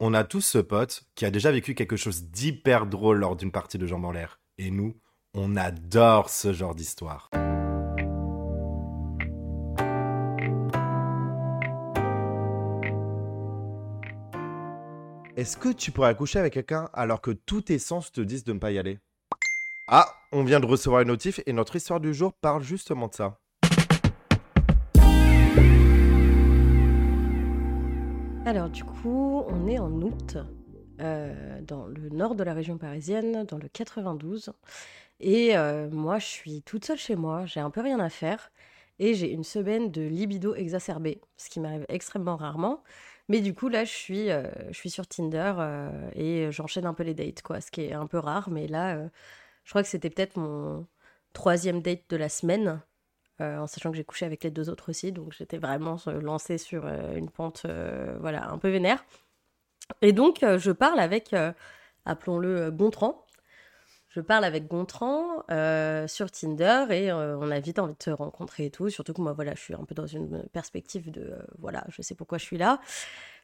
On a tous ce pote qui a déjà vécu quelque chose d'hyper drôle lors d'une partie de jambes en l'air. Et nous, on adore ce genre d'histoire. Est-ce que tu pourrais coucher avec quelqu'un alors que tous tes sens te disent de ne pas y aller? Ah, on vient de recevoir une notif et notre histoire du jour parle justement de ça. Alors du coup, on est en août, euh, dans le nord de la région parisienne, dans le 92. Et euh, moi, je suis toute seule chez moi, j'ai un peu rien à faire. Et j'ai une semaine de libido exacerbée, ce qui m'arrive extrêmement rarement. Mais du coup, là, je suis, euh, je suis sur Tinder et j'enchaîne un peu les dates, quoi, ce qui est un peu rare. Mais là, je crois que c'était peut-être mon troisième date de la semaine. Euh, en sachant que j'ai couché avec les deux autres aussi, donc j'étais vraiment euh, lancée sur euh, une pente voilà, un peu vénère. Et donc je parle avec, appelons-le Gontran, je parle avec Gontran sur Tinder et on a vite envie de se rencontrer et tout, surtout que moi voilà, je suis un peu dans une perspective de voilà, je sais pourquoi je suis là.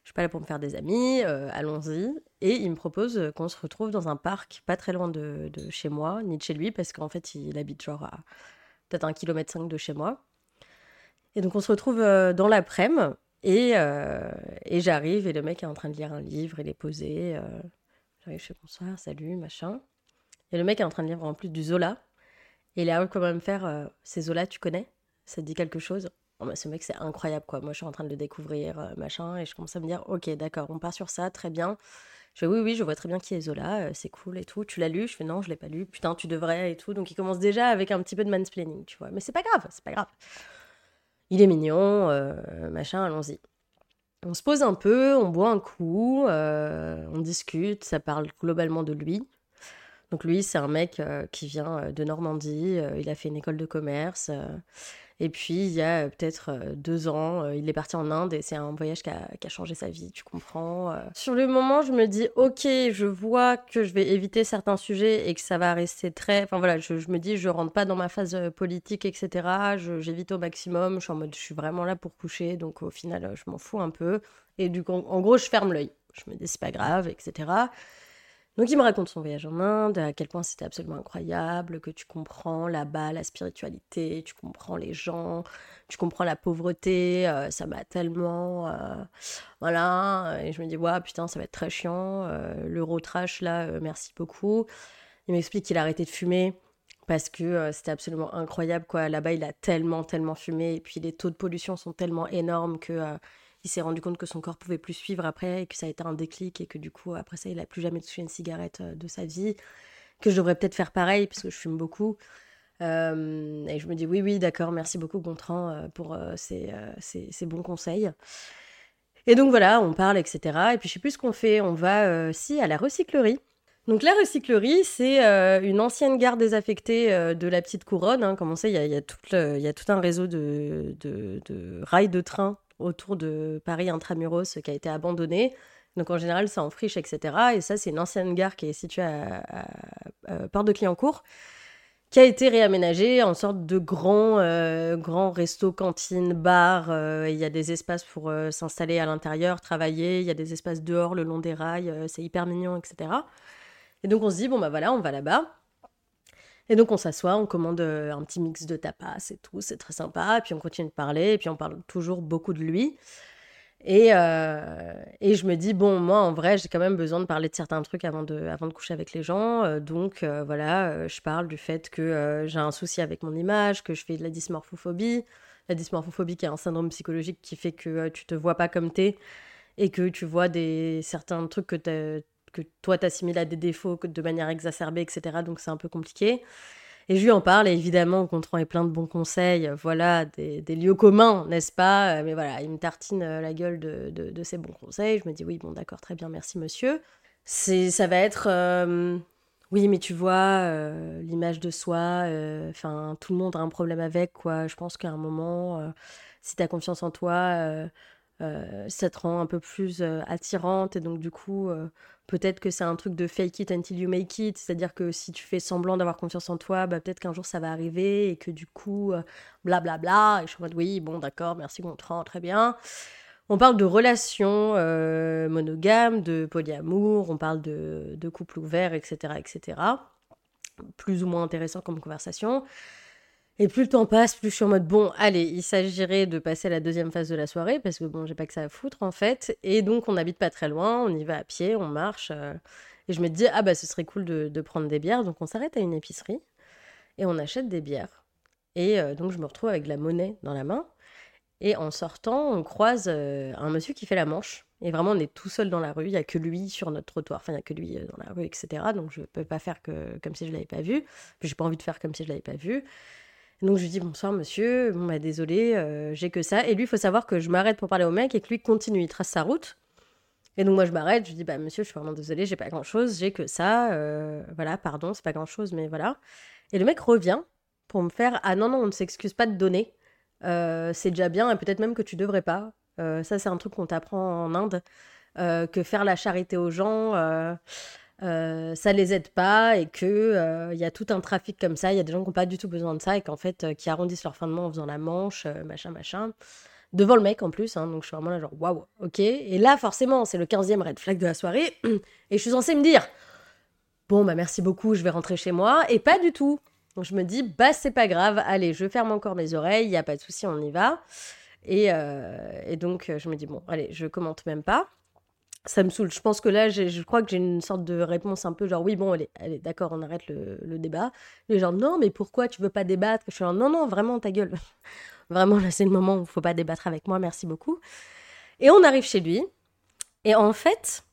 Je suis pas là pour me faire des amis, allons-y. Et il me propose qu'on se retrouve dans un parc pas très loin de, de, chez moi, ni de chez lui, parce qu'en fait il habite genre à peut-être un kilomètre cinq de chez moi. Et donc on se retrouve euh, dans l'après-midi et, euh, et j'arrive et le mec est en train de lire un livre, il est posé. Euh, j'arrive, fais bonsoir, salut, machin. Et le mec est en train de lire en plus du Zola. Et il a quand même faire ces Zola, tu connais? Ça te dit quelque chose? Oh, Ce mec, c'est incroyable quoi. Moi, je suis en train de le découvrir, machin, et je commence à me dire, ok, d'accord, on part sur ça, très bien. Je fais oui, oui, je vois très bien qui est Zola, euh, c'est cool et tout. Tu l'as lu? Je fais non, je l'ai pas lu. Putain, tu devrais et tout. Donc il commence déjà avec un petit peu de mansplaining, tu vois. Mais c'est pas grave, c'est pas grave. Il est mignon, euh, machin, allons-y. On se pose un peu, on boit un coup, euh, on discute, ça parle globalement de lui. Donc lui, c'est un mec qui vient de Normandie, il a fait une école de commerce. Et puis, il y a euh, peut-être euh, deux ans, euh, il est parti en Inde et c'est un voyage qui a, changé sa vie, tu comprends. Sur le moment, je me dis, ok, je vois que je vais éviter certains sujets et que ça va rester très. Enfin voilà, je, me dis, je rentre pas dans ma phase politique, etc. J'évite au maximum. Je suis en mode, je suis vraiment là pour coucher, donc au final, je m'en fous un peu. Et du coup, en gros, je ferme l'œil. Je me dis, c'est pas grave, etc. Donc il me raconte son voyage en Inde, à quel point c'était absolument incroyable, que tu comprends là-bas la spiritualité, tu comprends les gens, tu comprends la pauvreté, euh, ça m'a tellement... Euh, voilà, et je me dis, ouais, putain, ça va être très chiant, euh, l'euro trash là, merci beaucoup. Il m'explique qu'il a arrêté de fumer parce que c'était absolument incroyable, quoi. Là-bas, il a tellement, tellement fumé, et puis les taux de pollution sont tellement énormes que il s'est rendu compte que son corps pouvait plus suivre après et que ça a été un déclic et que du coup après ça il a plus jamais touché une cigarette euh, de sa vie. Que je devrais peut-être faire pareil parce que je fume beaucoup. Euh, et je me dis oui oui d'accord merci beaucoup Gontran euh, pour ces, bons conseils. Et donc voilà on parle etc et puis je sais plus ce qu'on fait. On va si à la recyclerie. Donc la recyclerie, c'est une ancienne gare désaffectée de la petite couronne. Hein. Comme on sait, il y a, y, a tout un réseau de, de, de rails de train autour de Paris intramuros qui a été abandonné. Donc en général, c'est en friche, etc. Et ça, c'est une ancienne gare qui est située à, Port de Clignancourt, qui a été réaménagée en sorte de grand, euh, grand resto, cantine, bar. Euh, il y a des espaces pour euh, s'installer à l'intérieur, travailler. Il y a des espaces dehors, le long des rails. c'est hyper mignon, etc. Et donc on se dit, bon bah voilà, on va là-bas. Et donc on s'assoit, on commande euh, un petit mix de tapas et tout, c'est très sympa. Puis on continue de parler, et puis on parle toujours beaucoup de lui. Et, euh, et je me dis, bon, moi en vrai, j'ai quand même besoin de parler de certains trucs avant de, avant de coucher avec les gens. Euh, donc voilà, je parle du fait que j'ai un souci avec mon image, que je fais de la dysmorphophobie. La dysmorphophobie qui est un syndrome psychologique qui fait que tu te vois pas comme t'es et que tu vois des, certains trucs que que toi t'assimiles à des défauts de manière exacerbée, etc. Donc c'est un peu compliqué. Et je lui en parle, et évidemment, on est plein de bons conseils, voilà, des, lieux communs, n'est-ce pas? Euh, Mais voilà, il me tartine euh, la gueule de, de, bons conseils. Je me dis, oui, bon, d'accord, très bien, merci, monsieur. Ça va être, euh, oui, mais tu vois, l'image de soi, enfin, tout le monde a un problème avec, quoi. Je pense qu'à un moment, si tu as confiance en toi, ça te rend un peu plus attirante, et donc, du coup, Peut-être que c'est un truc de fake it until you make it, c'est-à-dire que si tu fais semblant d'avoir confiance en toi, bah, peut-être qu'un jour ça va arriver et que du coup, blablabla. Euh, bla bla, et je suis en mode oui, bon, d'accord, merci, Gontran, très bien. On parle de relations euh, monogames, de polyamour, on parle de, de couple ouvert, etc., etc. Plus ou moins intéressant comme conversation. Et plus le temps passe, plus je suis en mode bon, allez, il s'agirait de passer à la deuxième phase de la soirée parce que bon, j'ai pas que ça à foutre en fait. Et donc on n'habite pas très loin, on y va à pied, on marche. Euh, et je me dis ah bah ce serait cool de, prendre des bières. Donc on s'arrête à une épicerie et on achète des bières. Et euh, donc je me retrouve avec la monnaie dans la main. Et en sortant, on croise euh, un monsieur qui fait la manche. Et vraiment, on est tout seul dans la rue. Il n'y a que lui sur notre trottoir. Enfin, il n'y a que lui dans la rue, etc. Donc, je ne peux pas faire que, comme si je ne l'avais pas vu. J'ai pas envie de faire comme si je ne l'avais pas vu. Donc je lui dis bonsoir monsieur, bon bah désolé, euh, j'ai que ça. Et lui, il faut savoir que je m'arrête pour parler au mec et que lui continue, il trace sa route. Et donc moi je m'arrête, je dis bah monsieur, je suis vraiment désolé, j'ai pas grand chose, j'ai que ça, euh, voilà, pardon, c'est pas grand chose, mais voilà. Et le mec revient pour me faire ah non non, on ne s'excuse pas de donner, euh, c'est déjà bien et peut-être même que tu devrais pas. ça c'est un truc qu'on t'apprend en Inde, que faire la charité aux gens euh, ça les aide pas et que il euh, y a tout un trafic comme ça, il y a des gens qui n'ont pas du tout besoin de ça et qu'en fait euh, qui arrondissent leur fin de mois en faisant la manche, machin machin, devant le mec en plus, hein, donc je suis vraiment là genre waouh, ok. Et là forcément c'est le 15e red flag de la soirée. Et je suis censée me dire bon bah merci beaucoup, je vais rentrer chez moi. Et pas du tout. Donc je me dis bah c'est pas grave, allez je ferme encore mes oreilles, il y a pas de souci, on y va. Et, et donc je me dis bon allez je commente même pas ça me saoule. Je pense que là, je crois que j'ai une sorte de réponse un peu genre oui, bon, allez, allez d'accord, on arrête le, débat. Les gens, non, mais pourquoi tu veux pas débattre? Je suis genre, non, non, vraiment, ta gueule. vraiment, là, c'est le moment où il faut pas débattre avec moi, merci beaucoup. Et on arrive chez lui. Et en fait,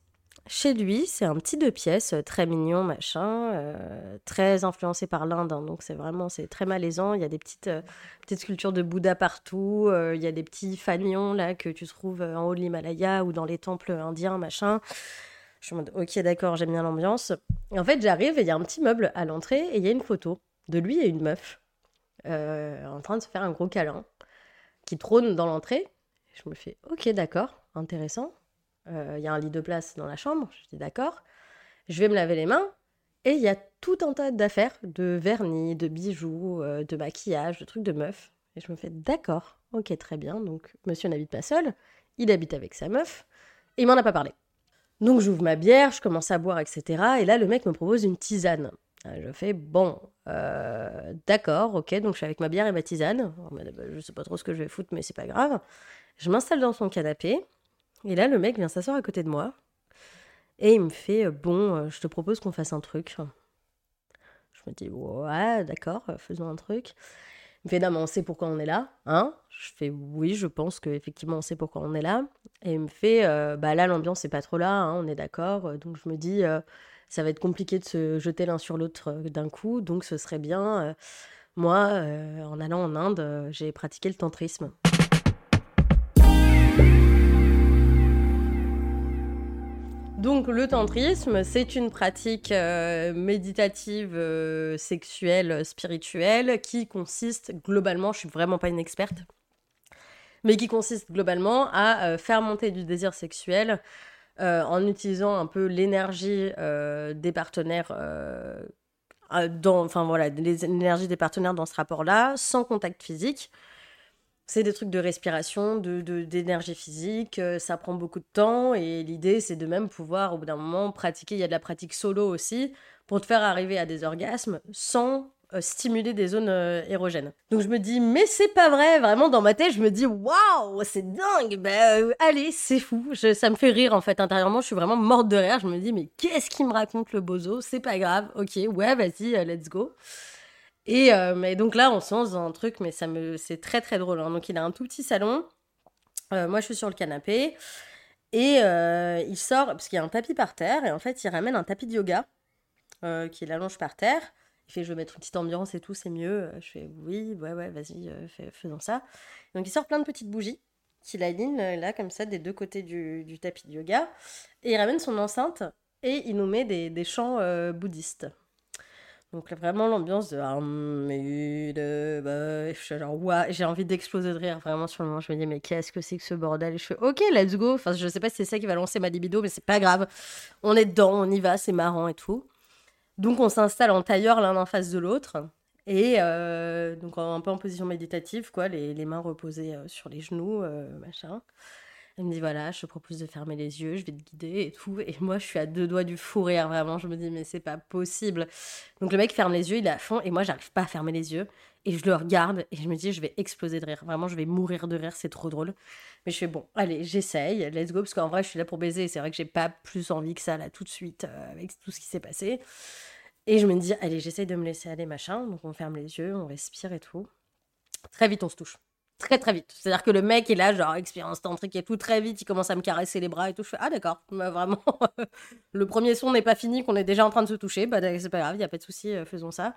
chez lui, c'est un petit deux pièces, euh, très mignon, machin, euh, très influencé par l'Inde, hein, donc c'est vraiment, c'est très malaisant. Il y a des petites, euh, petites sculptures de Bouddha partout, il y a des petits fanions là que tu trouves en haut de l'Himalaya ou dans les temples indiens, machin. Je en mode, ok, d'accord, j'aime bien l'ambiance. En fait, j'arrive et il y a un petit meuble à l'entrée et il y a une photo de lui et une meuf en train de se faire un gros câlin qui trône dans l'entrée. Je me fais, ok, d'accord, intéressant. Euh, il y a un lit de place dans la chambre, je dis d'accord, je vais me laver les mains, et il y a tout un tas d'affaires, de vernis, de bijoux, euh, de maquillage, de trucs de meuf. Et je me fais d'accord, ok, très bien, donc monsieur n'habite pas seul, il habite avec sa meuf, et il m'en a pas parlé. Donc j'ouvre ma bière, je commence à boire, etc. Et là, le mec me propose une tisane. Euh, je fais bon, d'accord, ok, donc je suis avec ma bière et ma tisane. Je sais pas trop ce que je vais foutre, mais c'est pas grave. Je m'installe dans son canapé, et là, le mec vient s'asseoir à côté de moi. Et il me fait euh, Bon, euh, je te propose qu'on fasse un truc. Je me dis Ouais, d'accord, euh, faisons un truc. Il me fait Non, mais on sait pourquoi on est là, hein Je fais Oui, je pense qu'effectivement, on sait pourquoi on est là. Et il me fait Bah là, l'ambiance n'est pas trop là, hein, on est d'accord. Donc je me dis Ça va être compliqué de se jeter l'un sur l'autre d'un coup. Donc ce serait bien. moi, en allant en Inde, j'ai pratiqué le tantrisme. Donc le tantrisme, c'est une pratique euh, méditative, euh, sexuelle, spirituelle, qui consiste globalement, je suis vraiment pas une experte, mais qui consiste globalement à euh, faire monter du désir sexuel en utilisant un peu l'énergie des partenaires. enfin voilà, l'énergie des partenaires dans ce rapport-là, sans contact physique, c'est des trucs de respiration, de, d'énergie physique, euh, ça prend beaucoup de temps et l'idée c'est de même pouvoir au bout d'un moment pratiquer, il y a de la pratique solo aussi, pour te faire arriver à des orgasmes sans euh, stimuler des zones euh, érogènes. Donc je me dis, mais c'est pas vrai, vraiment dans ma tête je me dis, waouh, c'est dingue, ben allez, c'est fou, ça me fait rire en fait. Intérieurement, je suis vraiment morte de rire, je me dis, mais qu'est-ce qu'il me raconte le bozo, c'est pas grave, ok, ouais, vas-y, let's go. Et euh, donc là, on se lance dans un truc, mais ça me, c'est très très drôle. Hein. Donc il a un tout petit salon. Euh, moi, je suis sur le canapé. Et euh, il sort, parce qu'il y a un tapis par terre, et en fait, il ramène un tapis de yoga qui l'allonge par terre. Il fait, je vais mettre une petite ambiance et tout, c'est mieux. Je fais, oui, ouais, ouais, vas-y, faisons ça. Donc il sort plein de petites bougies qu'il aligne là, comme ça, des deux côtés du, tapis de yoga. Et il ramène son enceinte et il nous met des chants bouddhistes. Donc vraiment l'ambiance de armée de j'ai envie d'exploser de rire vraiment sur le moment. Je me dis mais qu'est-ce que c'est que ce bordel? Et je fais ok let's go. Enfin je sais pas si c'est ça qui va lancer ma libido mais c'est pas grave. On est dedans, on y va, c'est marrant et tout. Donc on s'installe en tailleur l'un en face de l'autre et euh, donc un peu en position méditative quoi, les, mains reposées euh, sur les genoux, euh, machin. Elle me dit voilà, je te propose de fermer les yeux, je vais te guider et tout. Et moi, je suis à deux doigts du fou rire, vraiment. Je me dis mais c'est pas possible. Donc le mec ferme les yeux, il est à fond et moi, j'arrive pas à fermer les yeux. Et je le regarde et je me dis je vais exploser de rire. Vraiment, je vais mourir de rire, c'est trop drôle. Mais je fais bon, allez, j'essaye, let's go. Parce qu'en vrai, je suis là pour baiser. C'est vrai que j'ai pas plus envie que ça là tout de suite euh, avec tout ce qui s'est passé. Et je me dis allez, j'essaye de me laisser aller, machin. Donc on ferme les yeux, on respire et tout. Très vite, on se touche très très vite. C'est-à-dire que le mec est là, genre expérience tantrique et tout, très vite, il commence à me caresser les bras et tout. Je fais ah d'accord, bah, vraiment, le premier son n'est pas fini, qu'on est déjà en train de se toucher, bah c'est pas grave, il y a pas de souci, euh, faisons ça.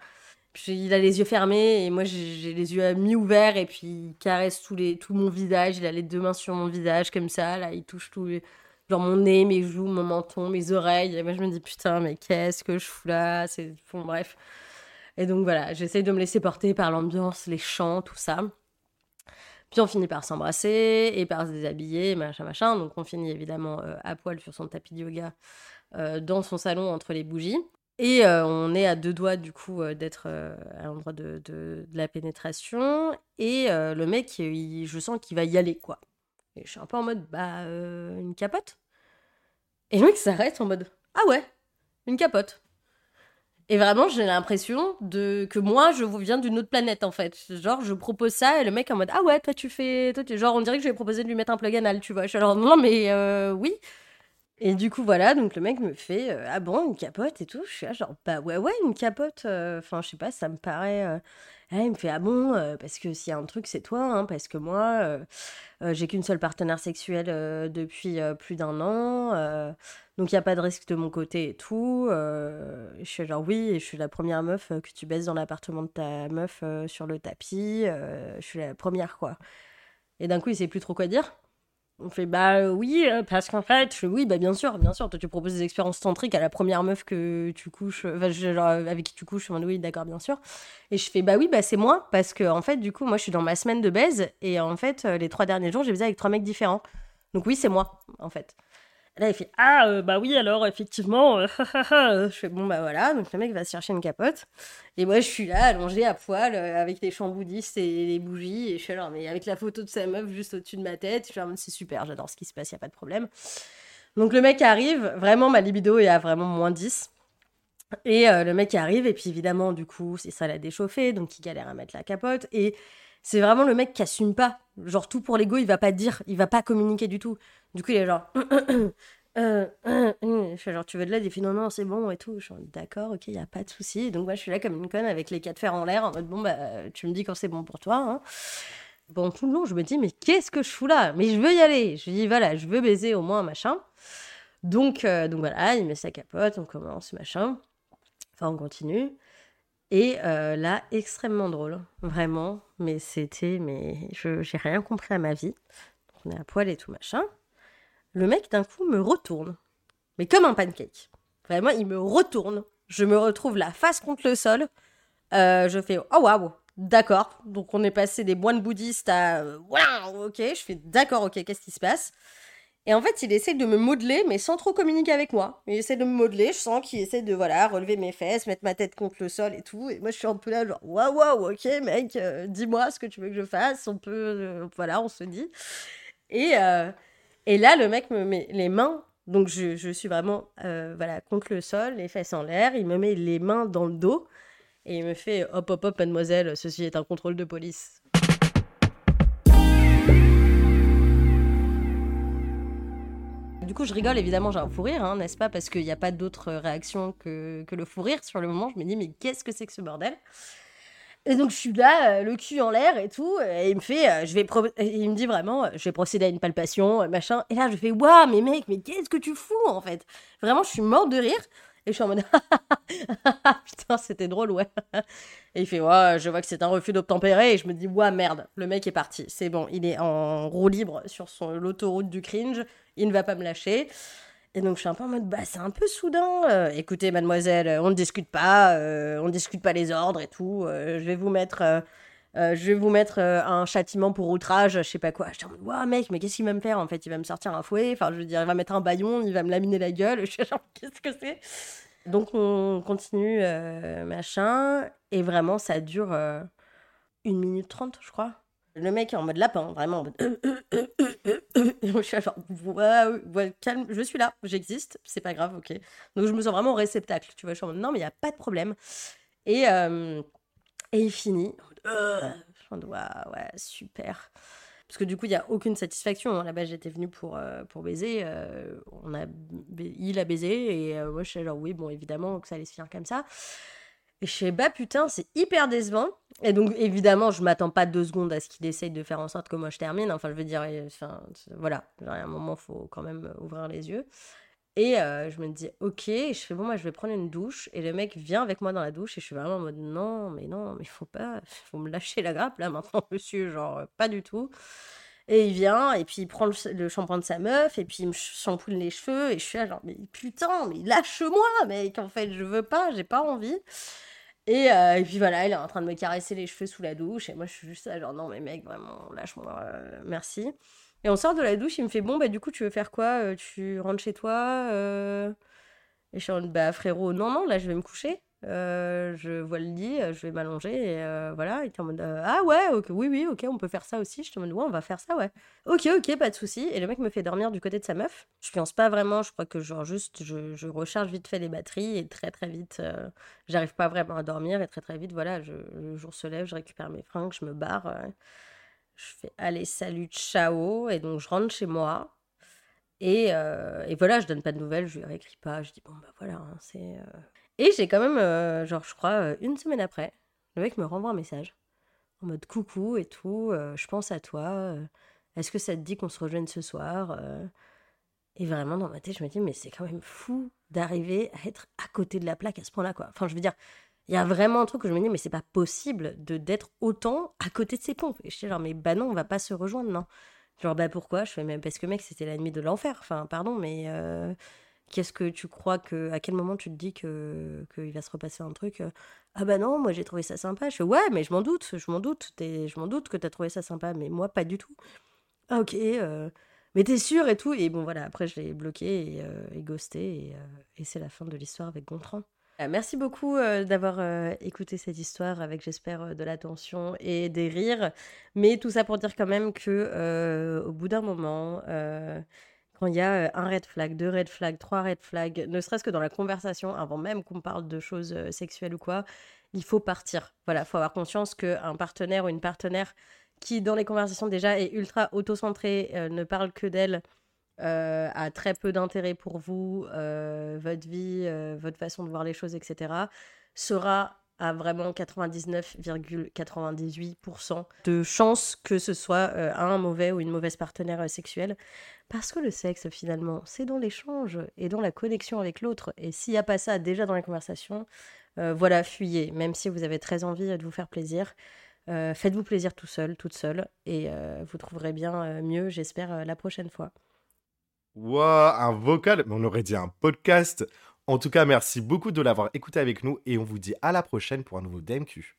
Puis il a les yeux fermés et moi j'ai les yeux mi-ouverts et puis il caresse tout, les, tout mon visage, il a les deux mains sur mon visage comme ça, là il touche tout genre mon nez, mes joues, mon menton, mes oreilles. Et moi je me dis putain mais qu'est-ce que je fous là, c'est bon bref. Et donc voilà, j'essaye de me laisser porter par l'ambiance, les chants, tout ça. Puis on finit par s'embrasser et par se déshabiller, machin, machin. Donc on finit évidemment euh, à poil sur son tapis de yoga euh, dans son salon entre les bougies. Et euh, on est à deux doigts du coup d'être à l'endroit de, de, la pénétration. Et le mec, je sens qu'il va y aller quoi. Et je suis un peu en mode, bah, une capote Et le mec s'arrête en mode, ah ouais, une capote. Et vraiment, j'ai l'impression de que moi, je viens d'une autre planète, en fait. Genre, je propose ça et le mec en mode Ah ouais, toi, tu fais. Toi. Genre, on dirait que je vais proposer de lui mettre un plug anal, tu vois. Je suis alors Non, mais euh, oui. Et du coup, voilà, donc le mec me fait euh, Ah bon, une capote et tout. Je suis là, genre, bah ouais, ouais, une capote. Euh, enfin, je sais pas, ça me paraît. Il me fait Ah bon, parce que s'il y a un truc, c'est toi, hein, parce que moi, j'ai qu'une seule partenaire sexuelle depuis plus d'un an. Donc il n'y a pas de risque de mon côté et tout. Euh, je suis genre oui, et je suis la première meuf euh, que tu baisses dans l'appartement de ta meuf euh, sur le tapis. je suis la première quoi. Et d'un coup il sait plus trop quoi dire. On fait bah oui, parce qu'en fait, oui, bah bien sûr, bien sûr. Toi tu proposes des expériences tantriques à la première meuf que tu couches, genre, avec qui tu couches. Je oui, d'accord, bien sûr. Et je fais bah oui, bah c'est moi, parce que en fait, du coup, moi je suis dans ma semaine de baise et en fait, les trois derniers jours, j'ai baisé avec trois mecs différents. Donc oui, c'est moi, en fait. Là, il fait Ah, euh, bah oui, alors, effectivement. Euh, je fais Bon, bah voilà. Donc, le mec va chercher une capote. Et moi, je suis là, allongée à poil, euh, avec les chants bouddhistes et les bougies. Et je suis là, mais avec la photo de sa meuf juste au-dessus de ma tête. Je suis là, c'est super, j'adore ce qui se passe, il n'y a pas de problème. Donc, le mec arrive. Vraiment, ma libido est à vraiment moins 10. Et le mec arrive. Et puis, évidemment, du coup, c'est ça l'a déchauffé. Donc, il galère à mettre la capote. Et c'est vraiment le mec qui assume pas. Genre, tout pour l'ego, il va pas dire, il va pas communiquer du tout. Du coup, il est genre. Euh, euh, euh, je fais genre, tu veux de l'aide? Il fait non, non, c'est bon et tout. Je suis d'accord, ok, il a pas de souci. Donc, moi, je suis là comme une conne avec les quatre fers en l'air en mode, bon, bah, tu me dis quand c'est bon pour toi. Hein. Bon, tout le long, je me dis, mais qu'est-ce que je fous là? Mais je veux y aller. Je dis, voilà, je veux baiser au moins, machin. Donc, donc voilà, il met sa capote, on commence, machin. On continue. Et là, extrêmement drôle, vraiment. Mais c'était, mais je j'ai rien compris à ma vie. on est à poil et tout machin le mec d'un coup me retourne. Mais comme un pancake. Vraiment, il me retourne. Je me retrouve la face contre le sol. Euh, je fais oh waouh, d'accord. Donc on est passé des moines bouddhistes à voilà, ok. Je fais d'accord, ok, qu'est-ce qui se passe? Et en fait, il essaie de me modeler, mais sans trop communiquer avec moi. Il essaie de me modeler. Je sens qu'il essaie de voilà relever mes fesses, mettre ma tête contre le sol et tout. Et moi, je suis un peu là genre waouh, waouh, ok, mec, euh, dis-moi ce que tu veux que je fasse. On peut, euh, voilà, on se dit. Et et là, le mec me met les mains, donc je, suis vraiment euh, voilà, contre le sol, les fesses en l'air, il me met les mains dans le dos et il me fait hop hop hop mademoiselle, ceci est un contrôle de police. Du coup, je rigole, évidemment, j'ai un fou rire, hein, n'est-ce pas Parce qu'il n'y a pas d'autre réaction que, que le fou rire sur le moment. Je me dis, mais qu'est-ce que c'est que ce bordel? Et donc je suis là, euh, le cul en l'air et tout, et il me fait, euh, je vais, il me dit vraiment, euh, je vais procéder à une palpation, machin. Et là je fais, waouh, mais mec, mais qu'est-ce que tu fous en fait? Vraiment, je suis morte de rire. Et je suis en mode, putain, c'était drôle, ouais. Et il fait, ouais, je vois que c'est un refus d'obtempérer. Et je me dis, ouais, merde, le mec est parti. C'est bon, il est en roue libre sur l'autoroute du cringe. Il ne va pas me lâcher. Et donc je suis un peu en mode, bah c'est un peu soudain. Euh, écoutez, mademoiselle, on ne discute pas, euh, on ne discute pas les ordres et tout. Euh, je vais vous mettre, je vais vous mettre un châtiment pour outrage, je sais pas quoi. Je mode, waouh mec, mais qu'est-ce qu'il va me faire en fait? Il va me sortir un fouet, enfin je veux dire, il va mettre un baillon, il va me laminer la gueule. Je suis genre, qu'est-ce que c'est? Donc on continue, machin, et vraiment ça dure une minute trente, je crois. Le mec est en mode lapin, vraiment en mode. Je suis genre, ouais, ouais, calme, je suis là, j'existe, c'est pas grave, ok. Donc je me sens vraiment réceptacle, tu vois. Je suis en mode, non, mais il n'y a pas de problème. Et, euh, et il finit. Je en mode, ouais, super. Parce que du coup, il n'y a aucune satisfaction. Hein. Là-bas, j'étais venue pour, euh, pour baiser. Euh, on a, il a baisé et moi, je suis genre, oui, bon, évidemment que ça allait se finir comme ça. Et je fais, bah putain, c'est hyper décevant. Et donc, évidemment, je m'attends pas deux secondes à ce qu'il essaye de faire en sorte que moi je termine. Enfin, je veux dire, enfin, voilà, à un moment, il faut quand même ouvrir les yeux. Et euh, je me dis, ok, je fais, bon, moi je vais prendre une douche. Et le mec vient avec moi dans la douche. Et je suis vraiment en mode, non, mais non, mais faut pas, faut me lâcher la grappe là maintenant, monsieur, genre, pas du tout. Et il vient, et puis il prend le, shampoing de sa meuf, et puis il me shampooine les cheveux, et je suis là, genre, mais putain, mais lâche-moi, mec, en fait, je veux pas, j'ai pas envie. Euh, et, puis voilà, il est en train de me caresser les cheveux sous la douche. Et moi, je suis juste là, genre, non, mais mec, vraiment, lâche-moi, euh, merci. Et on sort de la douche, il me fait, bon, bah, du coup, tu veux faire quoi euh, Tu rentres chez toi Et je suis en mode, bah, frérot, non, non, là, je vais me coucher. Euh, je vois le lit, euh, je vais m'allonger et euh, voilà. Il était en mode Ah ouais, ok, oui, oui, ok, on peut faire ça aussi. Je te mode Ouais, on va faire ça, ouais. Ok, ok, pas de souci. Et le mec me fait dormir du côté de sa meuf. Je pense pas vraiment, je crois que genre juste je, je recharge vite fait les batteries et très très vite, j'arrive pas vraiment à dormir et très très vite, voilà, le jour se lève, je récupère mes fringues, je me barre. Je fais Allez, salut, ciao. Et donc je rentre chez moi. Et, et voilà, je donne pas de nouvelles, je lui réécris pas. Je dis Bon, bah voilà, hein, c'est. Et j'ai quand même, euh, genre, je crois, euh, une semaine après, le mec me renvoie un message en mode coucou et tout, euh, je pense à toi, est-ce que ça te dit qu'on se rejoigne ce soir Et vraiment, dans ma tête, je me dis, mais c'est quand même fou d'arriver à être à côté de la plaque à ce point-là, quoi. Enfin, je veux dire, il y a vraiment un truc où je me dis, mais c'est pas possible de d'être autant à côté de ces pompes. Et je dis, genre, mais bah non, on va pas se rejoindre, non. Genre, bah pourquoi? Je fais, mais parce que mec, c'était la nuit de l'enfer. Enfin, pardon, mais Qu'est-ce que tu crois que. À quel moment tu te dis que qu'il va se repasser un truc euh, Ah bah non, moi j'ai trouvé ça sympa. Je fais Ouais, mais je m'en doute, je m'en doute. Je m'en doute que t'as trouvé ça sympa, mais moi pas du tout. Ah ok, euh, mais t'es sûr et tout. Et bon voilà, après je l'ai bloqué et, euh, ghosté. Et, c'est la fin de l'histoire avec Gontran. Merci beaucoup d'avoir écouté cette histoire avec, j'espère, de l'attention et des rires. Mais tout ça pour dire quand même que au bout d'un moment, quand il y a un red flag, deux red flags, trois red flags, ne serait-ce que dans la conversation, avant même qu'on parle de choses sexuelles ou quoi, il faut partir. Voilà, il faut avoir conscience qu'un partenaire ou une partenaire qui, dans les conversations déjà, est ultra auto-centré, ne parle que d'elle, a très peu d'intérêt pour vous, votre vie, votre façon de voir les choses, etc., sera à vraiment 99,98% de chance que ce soit un mauvais ou une mauvaise partenaire sexuelle. Parce que le sexe, finalement, c'est dans l'échange et dans la connexion avec l'autre. Et s'il n'y a pas ça déjà dans les conversations, euh, voilà, fuyez. Même si vous avez très envie de vous faire plaisir, euh, faites-vous plaisir tout seul, toute seule. Et euh, vous trouverez bien mieux, j'espère, la prochaine fois. Waouh, un vocal, on aurait dit un podcast. En tout cas, merci beaucoup de l'avoir écouté avec nous et on vous dit à la prochaine pour un nouveau DMQ.